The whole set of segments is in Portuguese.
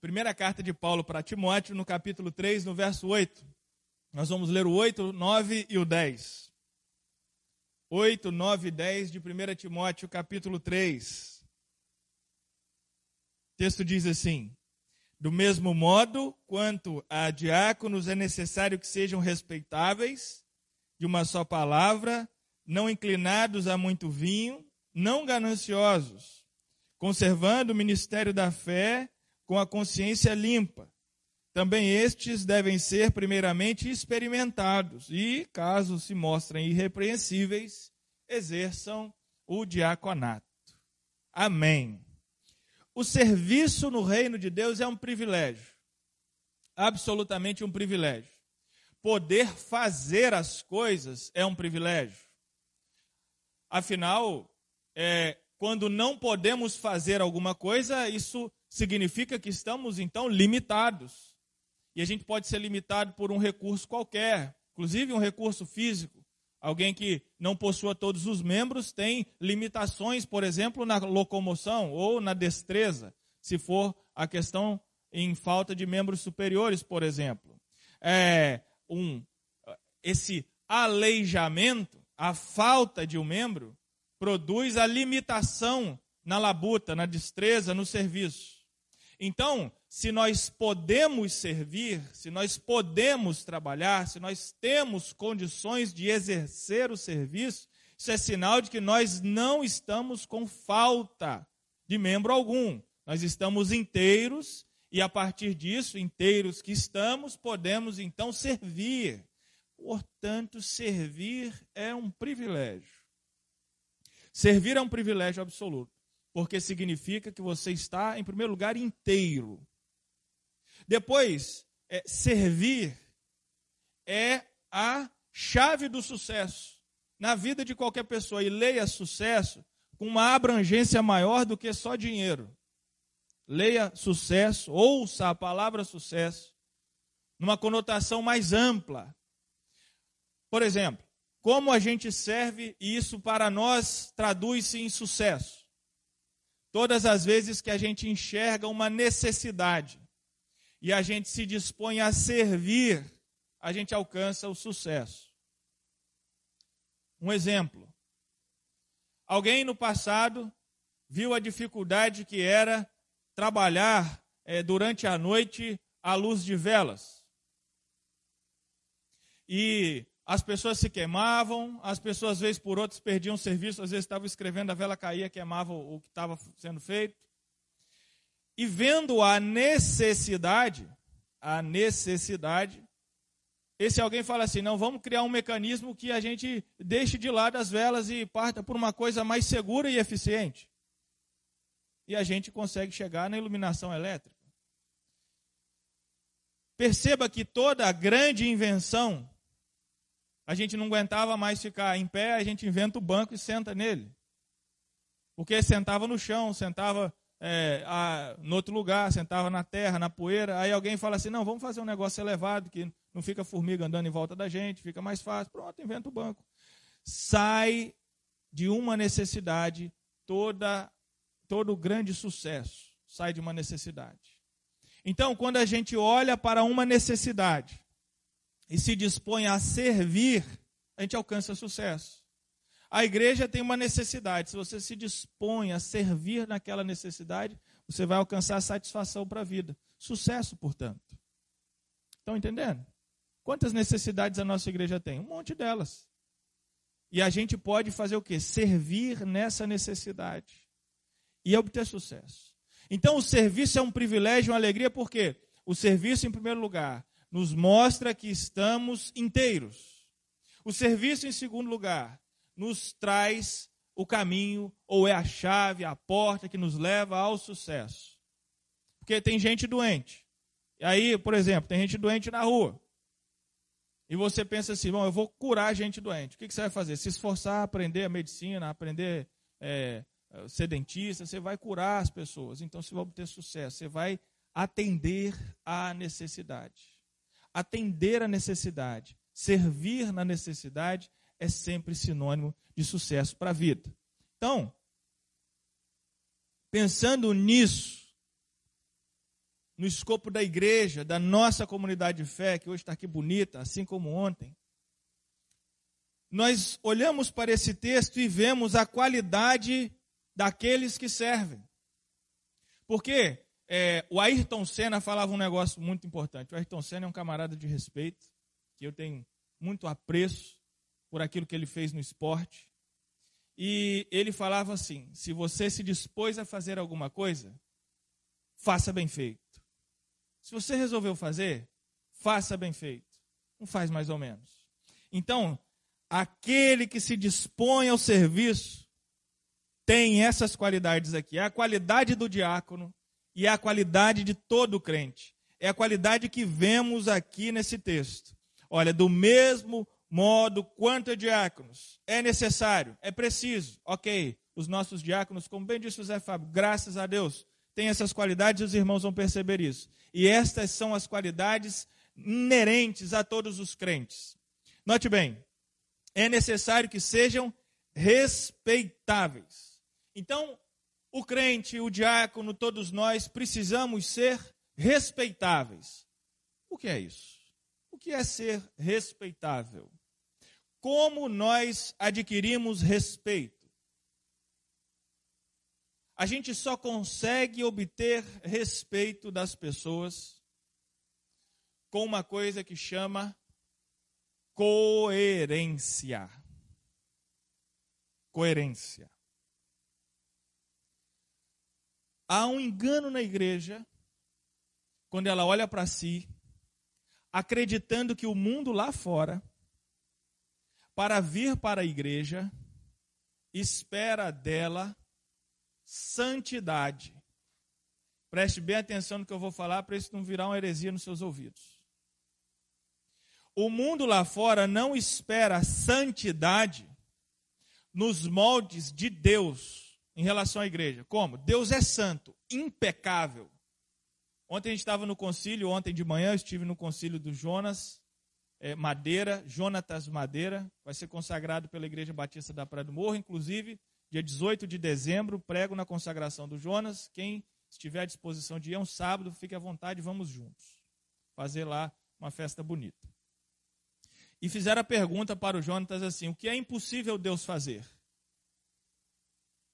Primeira carta de Paulo para Timóteo, no capítulo 3, no verso 8. Nós vamos ler o 8, 9 e o 10. 8, 9 e 10 de 1 Timóteo, capítulo 3. O texto diz assim: Do mesmo modo, quanto a diáconos, é necessário que sejam respeitáveis, de uma só palavra, não inclinados a muito vinho, não gananciosos, conservando o ministério da fé com a consciência limpa. Também estes devem ser, primeiramente, experimentados e, caso se mostrem irrepreensíveis, exerçam o diaconato. Amém. O serviço no reino de Deus é um privilégio, absolutamente um privilégio. Poder fazer as coisas é um privilégio. Afinal, é, quando não podemos fazer alguma coisa, isso significa que estamos então limitados. E a gente pode ser limitado por um recurso qualquer, inclusive um recurso físico. Alguém que não possua todos os membros tem limitações, por exemplo, na locomoção ou na destreza, se for a questão em falta de membros superiores, por exemplo. É um, esse aleijamento, a falta de um membro, produz a limitação na labuta, na destreza, no serviço. Então, se nós podemos servir, se nós podemos trabalhar, se nós temos condições de exercer o serviço, isso é sinal de que nós não estamos com falta de membro algum. Nós estamos inteiros e a partir disso, inteiros que estamos, podemos então servir. Portanto, servir é um privilégio. Servir é um privilégio absoluto porque significa que você está, em primeiro lugar, inteiro. Depois, é, servir é a chave do sucesso na vida de qualquer pessoa. E leia sucesso com uma abrangência maior do que só dinheiro. Leia sucesso, ouça a palavra sucesso, numa conotação mais ampla. Por exemplo, como a gente serve e isso para nós traduz-se em sucesso. Todas as vezes que a gente enxerga uma necessidade e a gente se dispõe a servir, a gente alcança o sucesso. Um exemplo. Alguém no passado viu a dificuldade que era trabalhar é, durante a noite à luz de velas. E as pessoas se queimavam, as pessoas, vezes, por outros, perdiam serviço, às vezes estavam escrevendo, a vela caía, queimava o que estava sendo feito. E vendo a necessidade, a necessidade, esse alguém fala assim: não, vamos criar um mecanismo que a gente deixe de lado as velas e parta por uma coisa mais segura e eficiente. E a gente consegue chegar na iluminação elétrica. Perceba que toda grande invenção a gente não aguentava mais ficar em pé, a gente inventa o banco e senta nele. Porque sentava no chão, sentava é, a, no outro lugar, sentava na terra, na poeira. Aí alguém fala assim: não, vamos fazer um negócio elevado, que não fica formiga andando em volta da gente, fica mais fácil. Pronto, inventa o banco. Sai de uma necessidade toda todo grande sucesso sai de uma necessidade. Então, quando a gente olha para uma necessidade e se dispõe a servir, a gente alcança sucesso. A igreja tem uma necessidade. Se você se dispõe a servir naquela necessidade, você vai alcançar satisfação para a vida. Sucesso, portanto. Estão entendendo? Quantas necessidades a nossa igreja tem? Um monte delas. E a gente pode fazer o quê? Servir nessa necessidade e obter sucesso. Então, o serviço é um privilégio, uma alegria, porque o serviço, em primeiro lugar, nos mostra que estamos inteiros. O serviço, em segundo lugar, nos traz o caminho, ou é a chave, a porta que nos leva ao sucesso. Porque tem gente doente. E aí, por exemplo, tem gente doente na rua. E você pensa assim, bom, eu vou curar gente doente. O que você vai fazer? Se esforçar, aprender a medicina, aprender é, ser dentista, você vai curar as pessoas. Então você vai obter sucesso. Você vai atender à necessidade atender a necessidade, servir na necessidade é sempre sinônimo de sucesso para a vida. Então, pensando nisso, no escopo da igreja, da nossa comunidade de fé, que hoje está aqui bonita, assim como ontem, nós olhamos para esse texto e vemos a qualidade daqueles que servem. Porque é, o Ayrton Senna falava um negócio muito importante. O Ayrton Senna é um camarada de respeito, que eu tenho muito apreço por aquilo que ele fez no esporte. E ele falava assim: se você se dispôs a fazer alguma coisa, faça bem feito. Se você resolveu fazer, faça bem feito. Não faz mais ou menos. Então, aquele que se dispõe ao serviço tem essas qualidades aqui. É a qualidade do diácono e é a qualidade de todo crente. É a qualidade que vemos aqui nesse texto. Olha, do mesmo modo quanto é diáconos, é necessário, é preciso. Ok, os nossos diáconos, como bem disse o Zé Fábio, graças a Deus, têm essas qualidades e os irmãos vão perceber isso. E estas são as qualidades inerentes a todos os crentes. Note bem, é necessário que sejam respeitáveis. Então, o crente, o diácono, todos nós precisamos ser respeitáveis. O que é isso? O que é ser respeitável? Como nós adquirimos respeito? A gente só consegue obter respeito das pessoas com uma coisa que chama coerência. Coerência. Há um engano na igreja quando ela olha para si, acreditando que o mundo lá fora, para vir para a igreja, espera dela santidade. Preste bem atenção no que eu vou falar para isso não virar uma heresia nos seus ouvidos. O mundo lá fora não espera santidade nos moldes de Deus em relação à igreja. Como? Deus é santo, impecável. Ontem a gente estava no concílio, ontem de manhã eu estive no concílio do Jonas é, Madeira, Jonatas Madeira, vai ser consagrado pela Igreja Batista da Praia do Morro, inclusive, dia 18 de dezembro, prego na consagração do Jonas. Quem estiver à disposição de ir, é um sábado, fique à vontade, vamos juntos. Fazer lá uma festa bonita e fizeram a pergunta para o Jonatas assim: o que é impossível Deus fazer?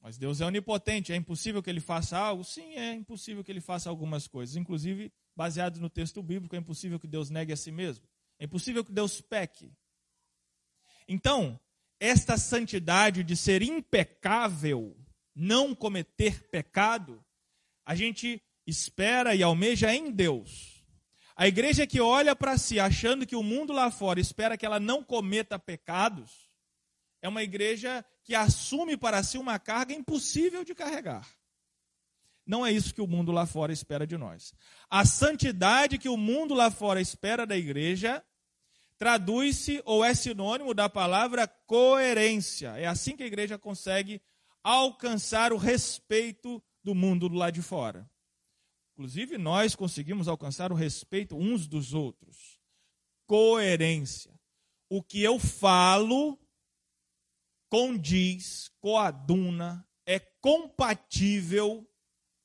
Mas Deus é onipotente, é impossível que ele faça algo? Sim, é impossível que ele faça algumas coisas, inclusive baseado no texto bíblico, é impossível que Deus negue a si mesmo, é impossível que Deus peque. Então, esta santidade de ser impecável, não cometer pecado, a gente espera e almeja em Deus. A igreja que olha para si achando que o mundo lá fora espera que ela não cometa pecados, é uma igreja que assume para si uma carga impossível de carregar. Não é isso que o mundo lá fora espera de nós. A santidade que o mundo lá fora espera da igreja traduz-se ou é sinônimo da palavra coerência. É assim que a igreja consegue alcançar o respeito do mundo do lado de fora. Inclusive, nós conseguimos alcançar o respeito uns dos outros. Coerência. O que eu falo condiz, coaduna, é compatível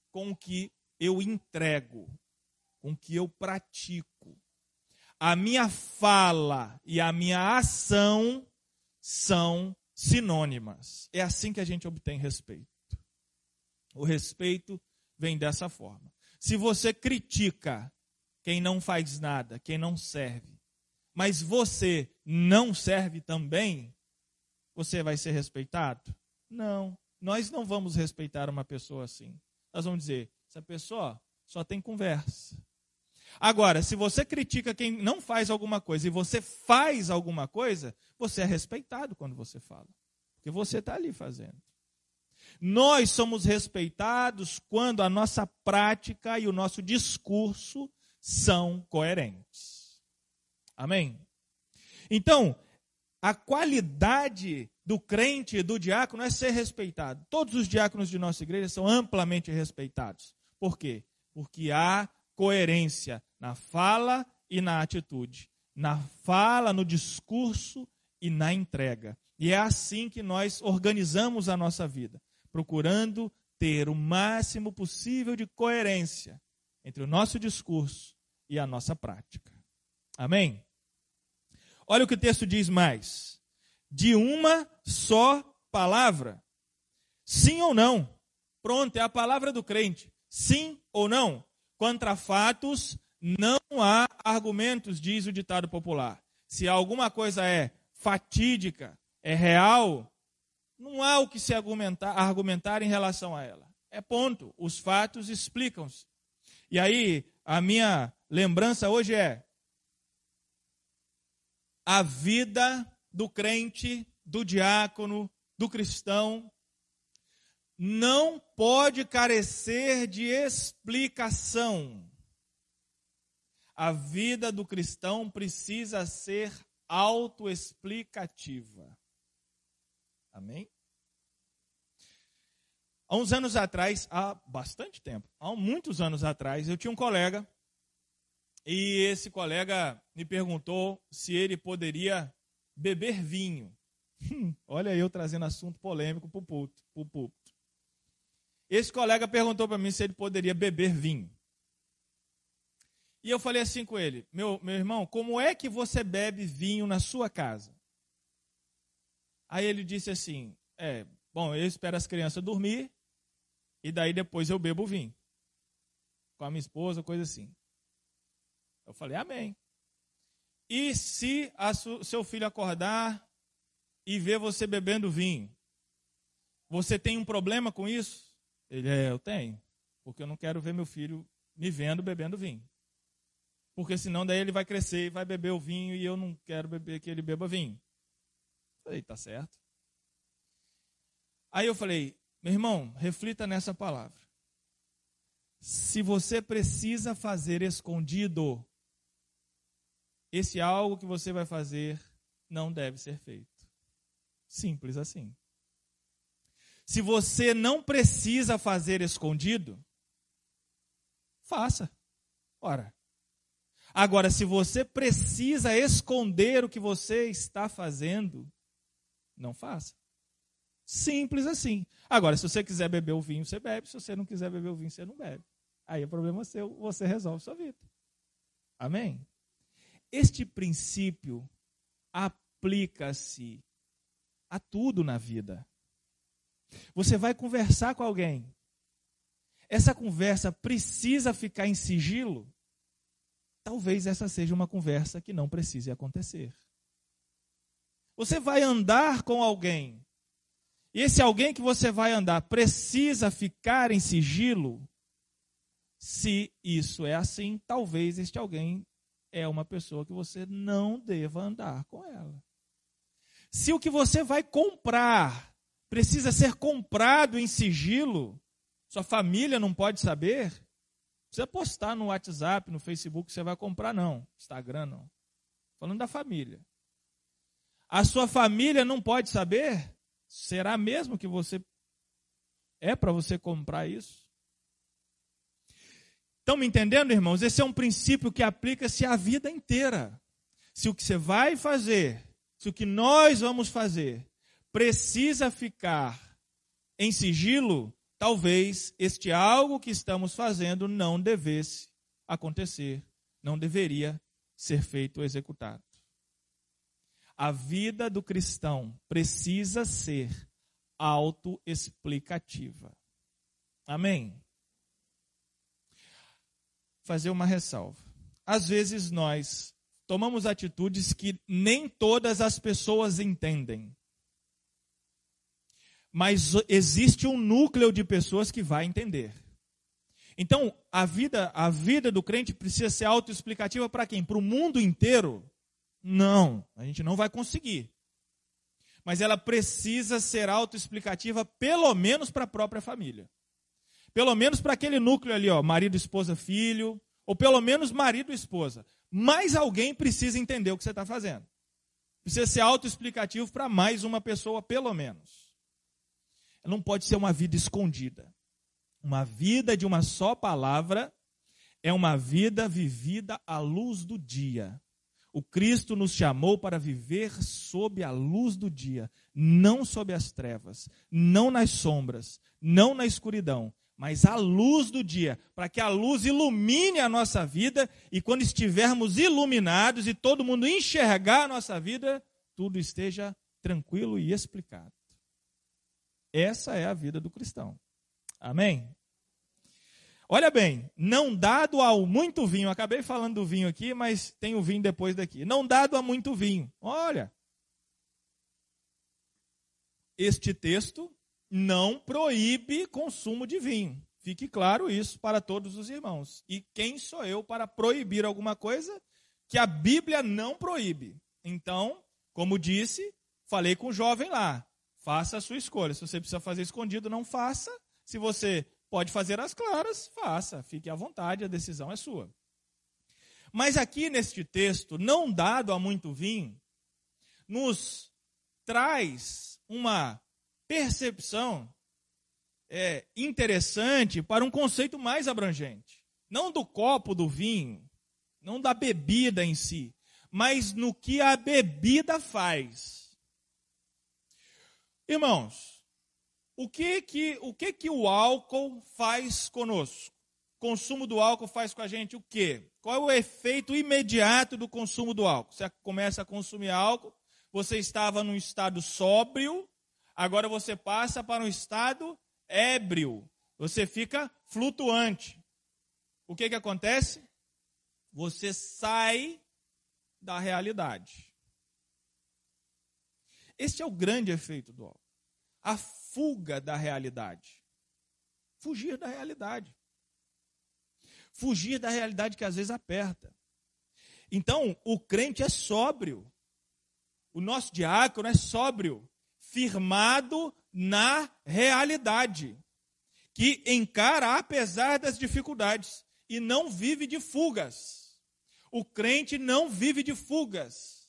com o que eu entrego, com o que eu pratico. A minha fala e a minha ação são sinônimas. É assim que a gente obtém respeito. O respeito vem dessa forma. Se você critica quem não faz nada, quem não serve, mas você não serve também, você vai ser respeitado? Não. Nós não vamos respeitar uma pessoa assim. Nós vamos dizer: essa pessoa só tem conversa. Agora, se você critica quem não faz alguma coisa e você faz alguma coisa, você é respeitado quando você fala. Porque você está ali fazendo. Nós somos respeitados quando a nossa prática e o nosso discurso são coerentes. Amém? Então, a qualidade do crente do diácono é ser respeitado. Todos os diáconos de nossa igreja são amplamente respeitados. Por quê? Porque há coerência na fala e na atitude, na fala, no discurso e na entrega. E é assim que nós organizamos a nossa vida procurando ter o máximo possível de coerência entre o nosso discurso e a nossa prática. Amém? Olha o que o texto diz mais. De uma só palavra. Sim ou não? Pronto, é a palavra do crente. Sim ou não? Contra fatos não há argumentos, diz o ditado popular. Se alguma coisa é fatídica, é real, não há o que se argumentar, argumentar em relação a ela. É ponto. Os fatos explicam-se. E aí, a minha lembrança hoje é: a vida do crente, do diácono, do cristão, não pode carecer de explicação. A vida do cristão precisa ser autoexplicativa. Amém? Há uns anos atrás, há bastante tempo, há muitos anos atrás, eu tinha um colega e esse colega me perguntou se ele poderia beber vinho. Olha eu trazendo assunto polêmico para o púlpito. Esse colega perguntou para mim se ele poderia beber vinho. E eu falei assim com ele: meu, meu irmão, como é que você bebe vinho na sua casa? Aí ele disse assim: É, bom, eu espero as crianças dormir e daí depois eu bebo vinho. Com a minha esposa, coisa assim. Eu falei, amém. E se su, seu filho acordar e ver você bebendo vinho, você tem um problema com isso? Ele, é, eu tenho. Porque eu não quero ver meu filho me vendo bebendo vinho. Porque senão daí ele vai crescer e vai beber o vinho e eu não quero beber que ele beba vinho. Eu falei, tá certo. Aí eu falei, meu irmão, reflita nessa palavra. Se você precisa fazer escondido, esse algo que você vai fazer não deve ser feito. Simples assim. Se você não precisa fazer escondido, faça. Ora. Agora, se você precisa esconder o que você está fazendo, não faça. Simples assim. Agora, se você quiser beber o vinho, você bebe. Se você não quiser beber o vinho, você não bebe. Aí o problema é seu, você resolve sua vida. Amém? Este princípio aplica-se a tudo na vida. Você vai conversar com alguém. Essa conversa precisa ficar em sigilo? Talvez essa seja uma conversa que não precise acontecer. Você vai andar com alguém. E esse alguém que você vai andar precisa ficar em sigilo? Se isso é assim, talvez este alguém é uma pessoa que você não deva andar com ela. Se o que você vai comprar precisa ser comprado em sigilo, sua família não pode saber, precisa postar no WhatsApp, no Facebook que você vai comprar, não. Instagram, não. Falando da família. A sua família não pode saber? Será mesmo que você é para você comprar isso? Estão me entendendo, irmãos? Esse é um princípio que aplica-se à vida inteira. Se o que você vai fazer, se o que nós vamos fazer, precisa ficar em sigilo, talvez este algo que estamos fazendo não devesse acontecer, não deveria ser feito ou executado. A vida do cristão precisa ser autoexplicativa. Amém? Fazer uma ressalva. Às vezes nós tomamos atitudes que nem todas as pessoas entendem. Mas existe um núcleo de pessoas que vai entender. Então, a vida, a vida do crente precisa ser autoexplicativa para quem? Para o mundo inteiro? Não, a gente não vai conseguir. Mas ela precisa ser autoexplicativa pelo menos para a própria família. Pelo menos para aquele núcleo ali, ó, marido, esposa, filho, ou pelo menos marido e esposa. Mais alguém precisa entender o que você está fazendo. Precisa ser autoexplicativo para mais uma pessoa, pelo menos. Não pode ser uma vida escondida. Uma vida de uma só palavra é uma vida vivida à luz do dia. O Cristo nos chamou para viver sob a luz do dia, não sob as trevas, não nas sombras, não na escuridão, mas a luz do dia, para que a luz ilumine a nossa vida e quando estivermos iluminados e todo mundo enxergar a nossa vida, tudo esteja tranquilo e explicado. Essa é a vida do cristão. Amém? Olha bem, não dado ao muito vinho, acabei falando do vinho aqui, mas tem o vinho depois daqui. Não dado a muito vinho. Olha. Este texto não proíbe consumo de vinho. Fique claro isso para todos os irmãos. E quem sou eu para proibir alguma coisa que a Bíblia não proíbe? Então, como disse, falei com o jovem lá. Faça a sua escolha. Se você precisa fazer escondido, não faça. Se você Pode fazer as claras, faça, fique à vontade, a decisão é sua. Mas aqui neste texto, não dado a muito vinho, nos traz uma percepção é, interessante para um conceito mais abrangente. Não do copo do vinho, não da bebida em si, mas no que a bebida faz. Irmãos, o que que o, que que o álcool faz conosco? Consumo do álcool faz com a gente o quê? Qual é o efeito imediato do consumo do álcool? Você começa a consumir álcool, você estava num estado sóbrio, agora você passa para um estado ébrio. Você fica flutuante. O que que acontece? Você sai da realidade. Esse é o grande efeito do álcool. A fuga da realidade. Fugir da realidade. Fugir da realidade que às vezes aperta. Então, o crente é sóbrio. O nosso diácono é sóbrio, firmado na realidade, que encara apesar das dificuldades e não vive de fugas. O crente não vive de fugas.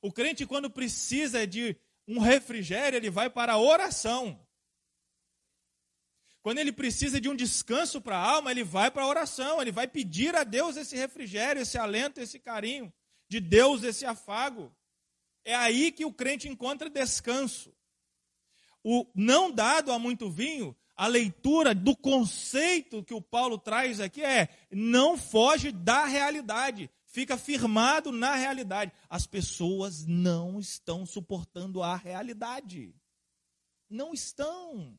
O crente, quando precisa de um refrigério, ele vai para a oração. Quando ele precisa de um descanso para a alma, ele vai para a oração, ele vai pedir a Deus esse refrigério, esse alento, esse carinho, de Deus esse afago. É aí que o crente encontra descanso. O não dado a muito vinho, a leitura do conceito que o Paulo traz aqui é: não foge da realidade, fica firmado na realidade. As pessoas não estão suportando a realidade. Não estão.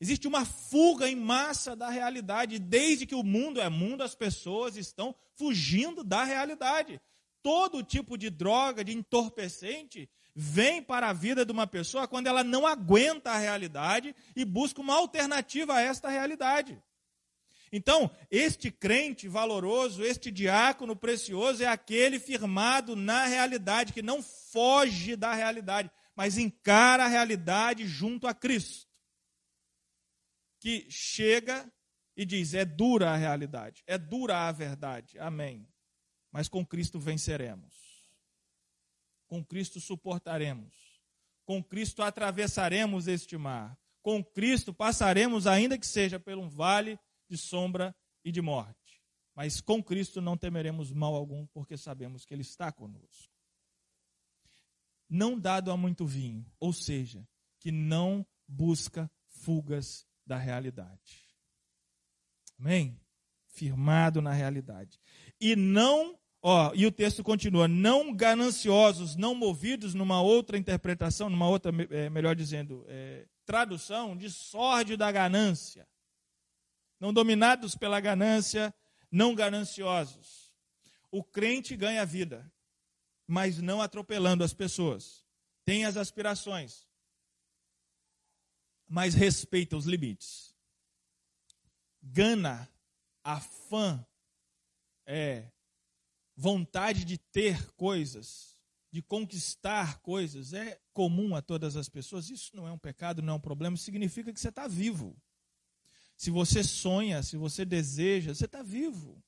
Existe uma fuga em massa da realidade. Desde que o mundo é mundo, as pessoas estão fugindo da realidade. Todo tipo de droga, de entorpecente, vem para a vida de uma pessoa quando ela não aguenta a realidade e busca uma alternativa a esta realidade. Então, este crente valoroso, este diácono precioso, é aquele firmado na realidade, que não foge da realidade, mas encara a realidade junto a Cristo que chega e diz: é dura a realidade, é dura a verdade. Amém. Mas com Cristo venceremos. Com Cristo suportaremos. Com Cristo atravessaremos este mar. Com Cristo passaremos, ainda que seja por um vale de sombra e de morte. Mas com Cristo não temeremos mal algum, porque sabemos que Ele está conosco. Não dado a muito vinho, ou seja, que não busca fugas da realidade. Amém? Firmado na realidade. E não, ó, e o texto continua, não gananciosos, não movidos numa outra interpretação, numa outra, é, melhor dizendo, é, tradução, de sorte da ganância. Não dominados pela ganância, não gananciosos. O crente ganha vida, mas não atropelando as pessoas. Tem as aspirações, mas respeita os limites. Gana, afã, é, vontade de ter coisas, de conquistar coisas, é comum a todas as pessoas. Isso não é um pecado, não é um problema, significa que você está vivo. Se você sonha, se você deseja, você está vivo.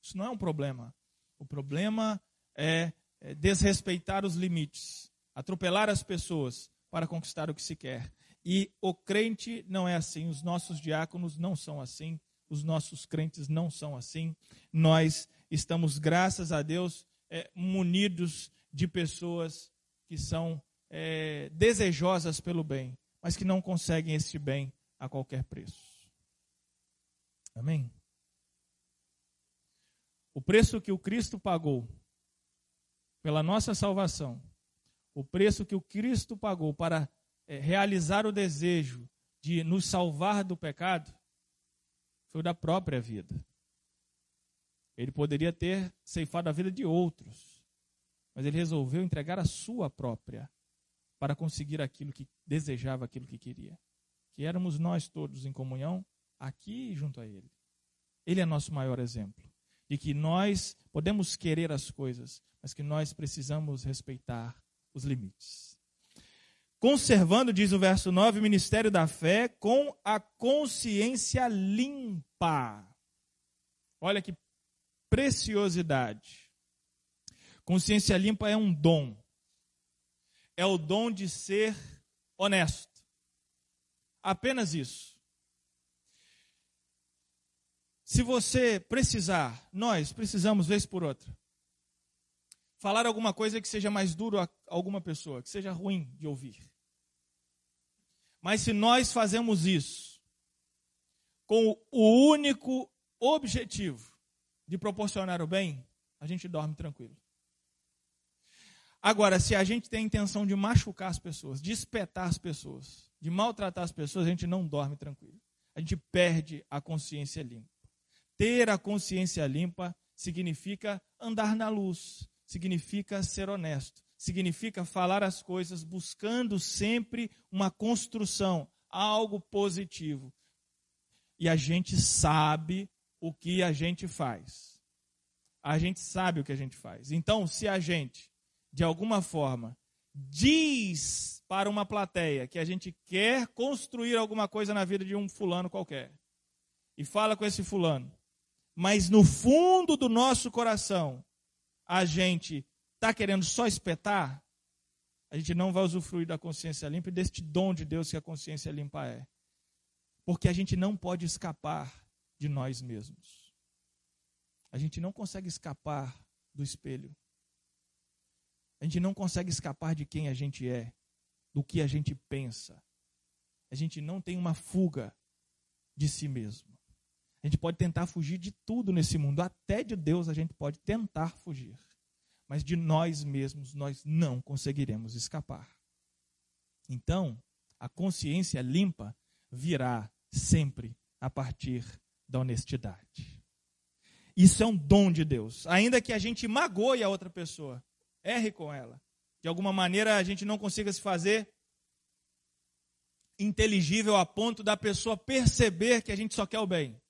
Isso não é um problema. O problema é, é desrespeitar os limites, atropelar as pessoas para conquistar o que se quer. E o crente não é assim, os nossos diáconos não são assim, os nossos crentes não são assim. Nós estamos, graças a Deus, é, munidos de pessoas que são é, desejosas pelo bem, mas que não conseguem esse bem a qualquer preço. Amém? O preço que o Cristo pagou pela nossa salvação, o preço que o Cristo pagou para é, realizar o desejo de nos salvar do pecado, da própria vida. Ele poderia ter ceifado a vida de outros, mas ele resolveu entregar a sua própria para conseguir aquilo que desejava, aquilo que queria. Que éramos nós todos em comunhão aqui junto a ele. Ele é nosso maior exemplo de que nós podemos querer as coisas, mas que nós precisamos respeitar os limites. Conservando, diz o verso 9, o ministério da fé com a consciência limpa. Olha que preciosidade. Consciência limpa é um dom. É o dom de ser honesto. Apenas isso. Se você precisar, nós precisamos, vez por outra, falar alguma coisa que seja mais duro a alguma pessoa, que seja ruim de ouvir. Mas se nós fazemos isso com o único objetivo de proporcionar o bem, a gente dorme tranquilo. Agora, se a gente tem a intenção de machucar as pessoas, de espetar as pessoas, de maltratar as pessoas, a gente não dorme tranquilo. A gente perde a consciência limpa. Ter a consciência limpa significa andar na luz, significa ser honesto, significa falar as coisas buscando sempre uma construção, algo positivo. E a gente sabe o que a gente faz. A gente sabe o que a gente faz. Então, se a gente, de alguma forma, diz para uma plateia que a gente quer construir alguma coisa na vida de um fulano qualquer, e fala com esse fulano, mas no fundo do nosso coração a gente está querendo só espetar, a gente não vai usufruir da consciência limpa e deste dom de Deus que a consciência limpa é. Porque a gente não pode escapar de nós mesmos. A gente não consegue escapar do espelho. A gente não consegue escapar de quem a gente é, do que a gente pensa. A gente não tem uma fuga de si mesmo. A gente pode tentar fugir de tudo nesse mundo, até de Deus a gente pode tentar fugir. Mas de nós mesmos nós não conseguiremos escapar. Então, a consciência limpa virá sempre a partir da honestidade. Isso é um dom de Deus. Ainda que a gente magoe a outra pessoa, erre com ela. De alguma maneira a gente não consiga se fazer inteligível a ponto da pessoa perceber que a gente só quer o bem.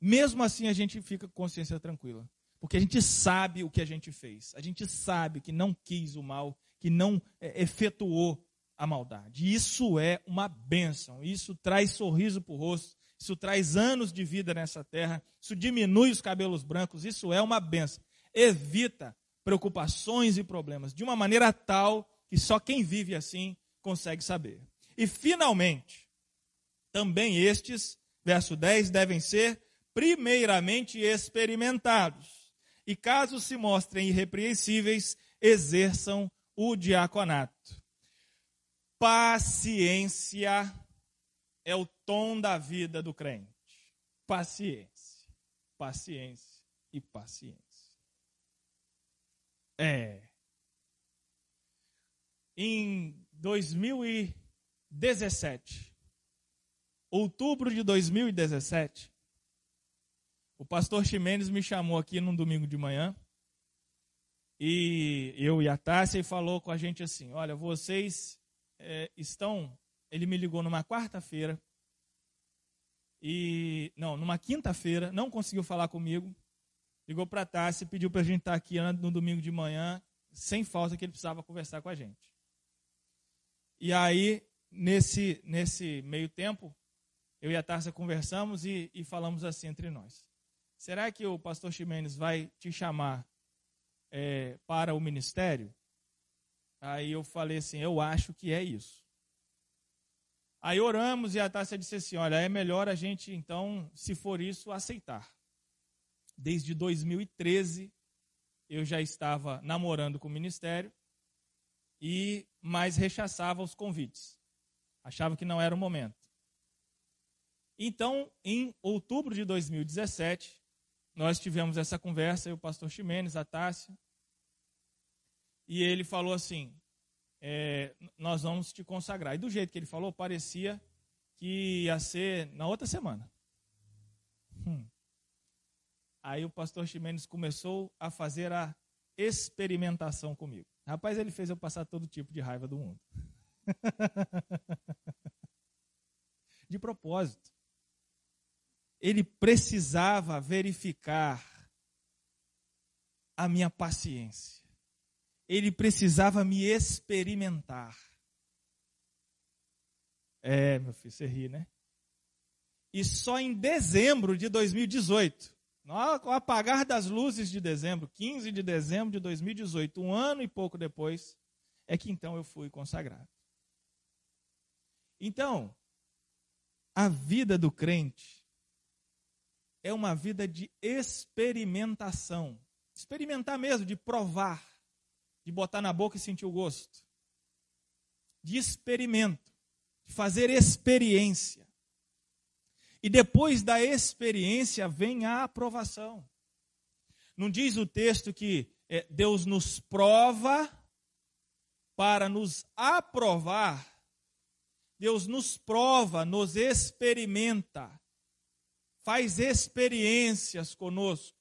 Mesmo assim, a gente fica com consciência tranquila. Porque a gente sabe o que a gente fez. A gente sabe que não quis o mal, que não é, efetuou a maldade. Isso é uma bênção. Isso traz sorriso para o rosto. Isso traz anos de vida nessa terra. Isso diminui os cabelos brancos. Isso é uma bênção. Evita preocupações e problemas de uma maneira tal que só quem vive assim consegue saber. E finalmente, também estes, verso 10, devem ser primeiramente experimentados, e caso se mostrem irrepreensíveis, exerçam o diaconato. Paciência é o tom da vida do crente. Paciência, paciência e paciência. É. Em 2017, outubro de 2017, o pastor Ximenes me chamou aqui num domingo de manhã. E eu e a Tássia e falou com a gente assim: Olha, vocês é, estão. Ele me ligou numa quarta-feira. E. Não, numa quinta-feira. Não conseguiu falar comigo. Ligou para a Tássia e pediu para a gente estar aqui no domingo de manhã, sem falta, que ele precisava conversar com a gente. E aí, nesse, nesse meio tempo, eu e a Tássia conversamos e, e falamos assim entre nós. Será que o pastor Ximenes vai te chamar é, para o ministério? Aí eu falei assim: eu acho que é isso. Aí oramos e a Tássia disse assim: olha, é melhor a gente, então, se for isso, aceitar. Desde 2013 eu já estava namorando com o ministério e mais rechaçava os convites. Achava que não era o momento. Então, em outubro de 2017, nós tivemos essa conversa, eu, o pastor Ximenes, a Tássia, e ele falou assim: é, Nós vamos te consagrar. E do jeito que ele falou, parecia que ia ser na outra semana. Hum. Aí o pastor Ximenes começou a fazer a experimentação comigo. Rapaz, ele fez eu passar todo tipo de raiva do mundo. de propósito. Ele precisava verificar a minha paciência. Ele precisava me experimentar. É, meu filho, você ri, né? E só em dezembro de 2018, no apagar das luzes de dezembro, 15 de dezembro de 2018, um ano e pouco depois, é que então eu fui consagrado. Então, a vida do crente é uma vida de experimentação. Experimentar mesmo, de provar, de botar na boca e sentir o gosto. De experimento, de fazer experiência. E depois da experiência vem a aprovação. Não diz o texto que é, Deus nos prova para nos aprovar Deus nos prova, nos experimenta, faz experiências conosco,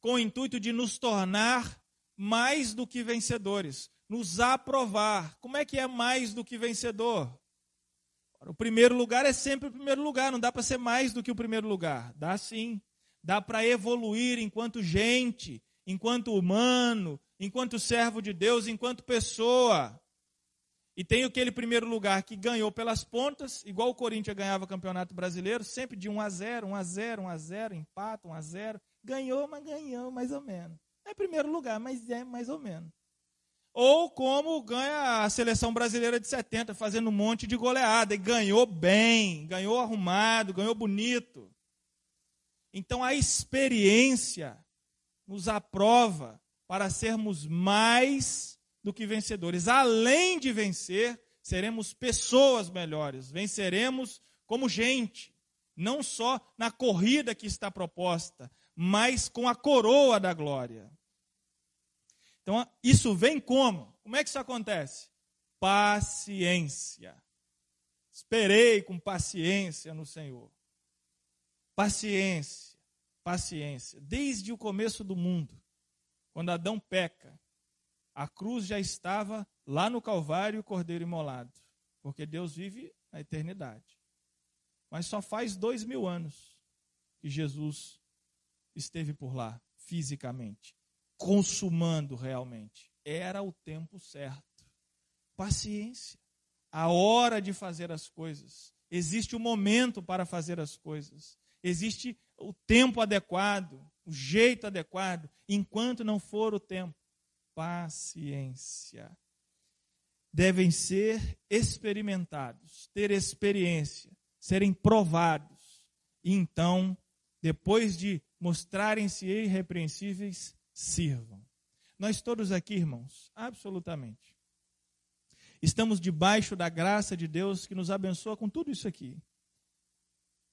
com o intuito de nos tornar mais do que vencedores, nos aprovar. Como é que é mais do que vencedor? O primeiro lugar é sempre o primeiro lugar, não dá para ser mais do que o primeiro lugar. Dá sim. Dá para evoluir enquanto gente, enquanto humano, enquanto servo de Deus, enquanto pessoa. E tem aquele primeiro lugar que ganhou pelas pontas, igual o Corinthians ganhava o Campeonato Brasileiro, sempre de 1 a 0, 1 a 0, 1 a 0, empate, 1 a 0. Ganhou, mas ganhou mais ou menos. É primeiro lugar, mas é mais ou menos. Ou como ganha a seleção brasileira de 70, fazendo um monte de goleada. E ganhou bem, ganhou arrumado, ganhou bonito. Então a experiência nos aprova para sermos mais do que vencedores. Além de vencer, seremos pessoas melhores, venceremos como gente, não só na corrida que está proposta, mas com a coroa da glória. Então, isso vem como? Como é que isso acontece? Paciência. Esperei com paciência no Senhor. Paciência, paciência. Desde o começo do mundo, quando Adão peca, a cruz já estava lá no Calvário o cordeiro imolado, porque Deus vive na eternidade. Mas só faz dois mil anos que Jesus esteve por lá, fisicamente, consumando realmente. Era o tempo certo. Paciência. A hora de fazer as coisas. Existe o momento para fazer as coisas. Existe o tempo adequado, o jeito adequado. Enquanto não for o tempo, paciência. Devem ser experimentados, ter experiência, serem provados. E então, depois de mostrarem-se irrepreensíveis, sirvam. Nós todos aqui, irmãos, absolutamente. Estamos debaixo da graça de Deus que nos abençoa com tudo isso aqui.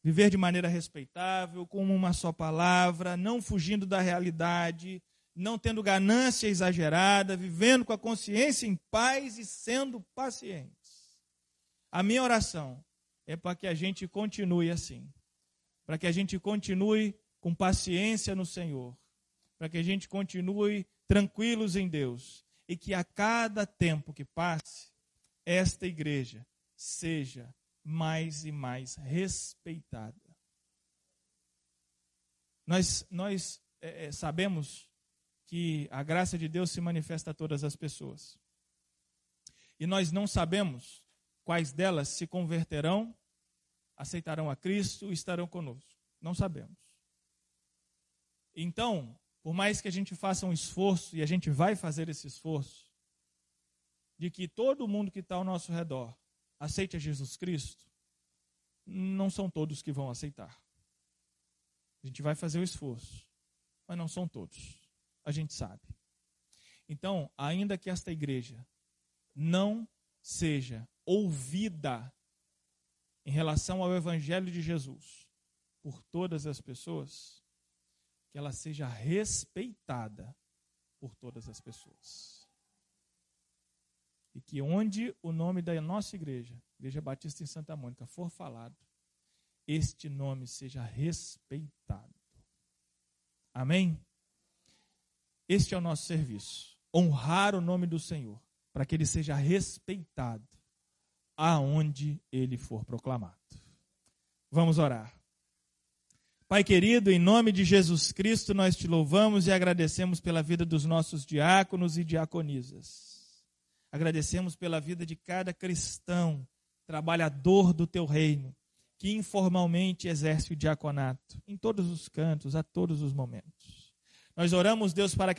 Viver de maneira respeitável, com uma só palavra, não fugindo da realidade, não tendo ganância exagerada, vivendo com a consciência em paz e sendo pacientes. A minha oração é para que a gente continue assim, para que a gente continue com paciência no Senhor, para que a gente continue tranquilos em Deus e que a cada tempo que passe, esta igreja seja mais e mais respeitada. Nós, nós é, sabemos que a graça de Deus se manifesta a todas as pessoas. E nós não sabemos quais delas se converterão, aceitarão a Cristo e estarão conosco. Não sabemos. Então, por mais que a gente faça um esforço, e a gente vai fazer esse esforço, de que todo mundo que está ao nosso redor aceite a Jesus Cristo, não são todos que vão aceitar. A gente vai fazer o esforço, mas não são todos a gente sabe. Então, ainda que esta igreja não seja ouvida em relação ao Evangelho de Jesus por todas as pessoas, que ela seja respeitada por todas as pessoas. E que onde o nome da nossa igreja, Igreja Batista em Santa Mônica, for falado, este nome seja respeitado. Amém? Este é o nosso serviço. Honrar o nome do Senhor, para que ele seja respeitado aonde ele for proclamado. Vamos orar. Pai querido, em nome de Jesus Cristo, nós te louvamos e agradecemos pela vida dos nossos diáconos e diaconisas. Agradecemos pela vida de cada cristão, trabalhador do teu reino, que informalmente exerce o diaconato, em todos os cantos, a todos os momentos. Nós oramos, Deus, para que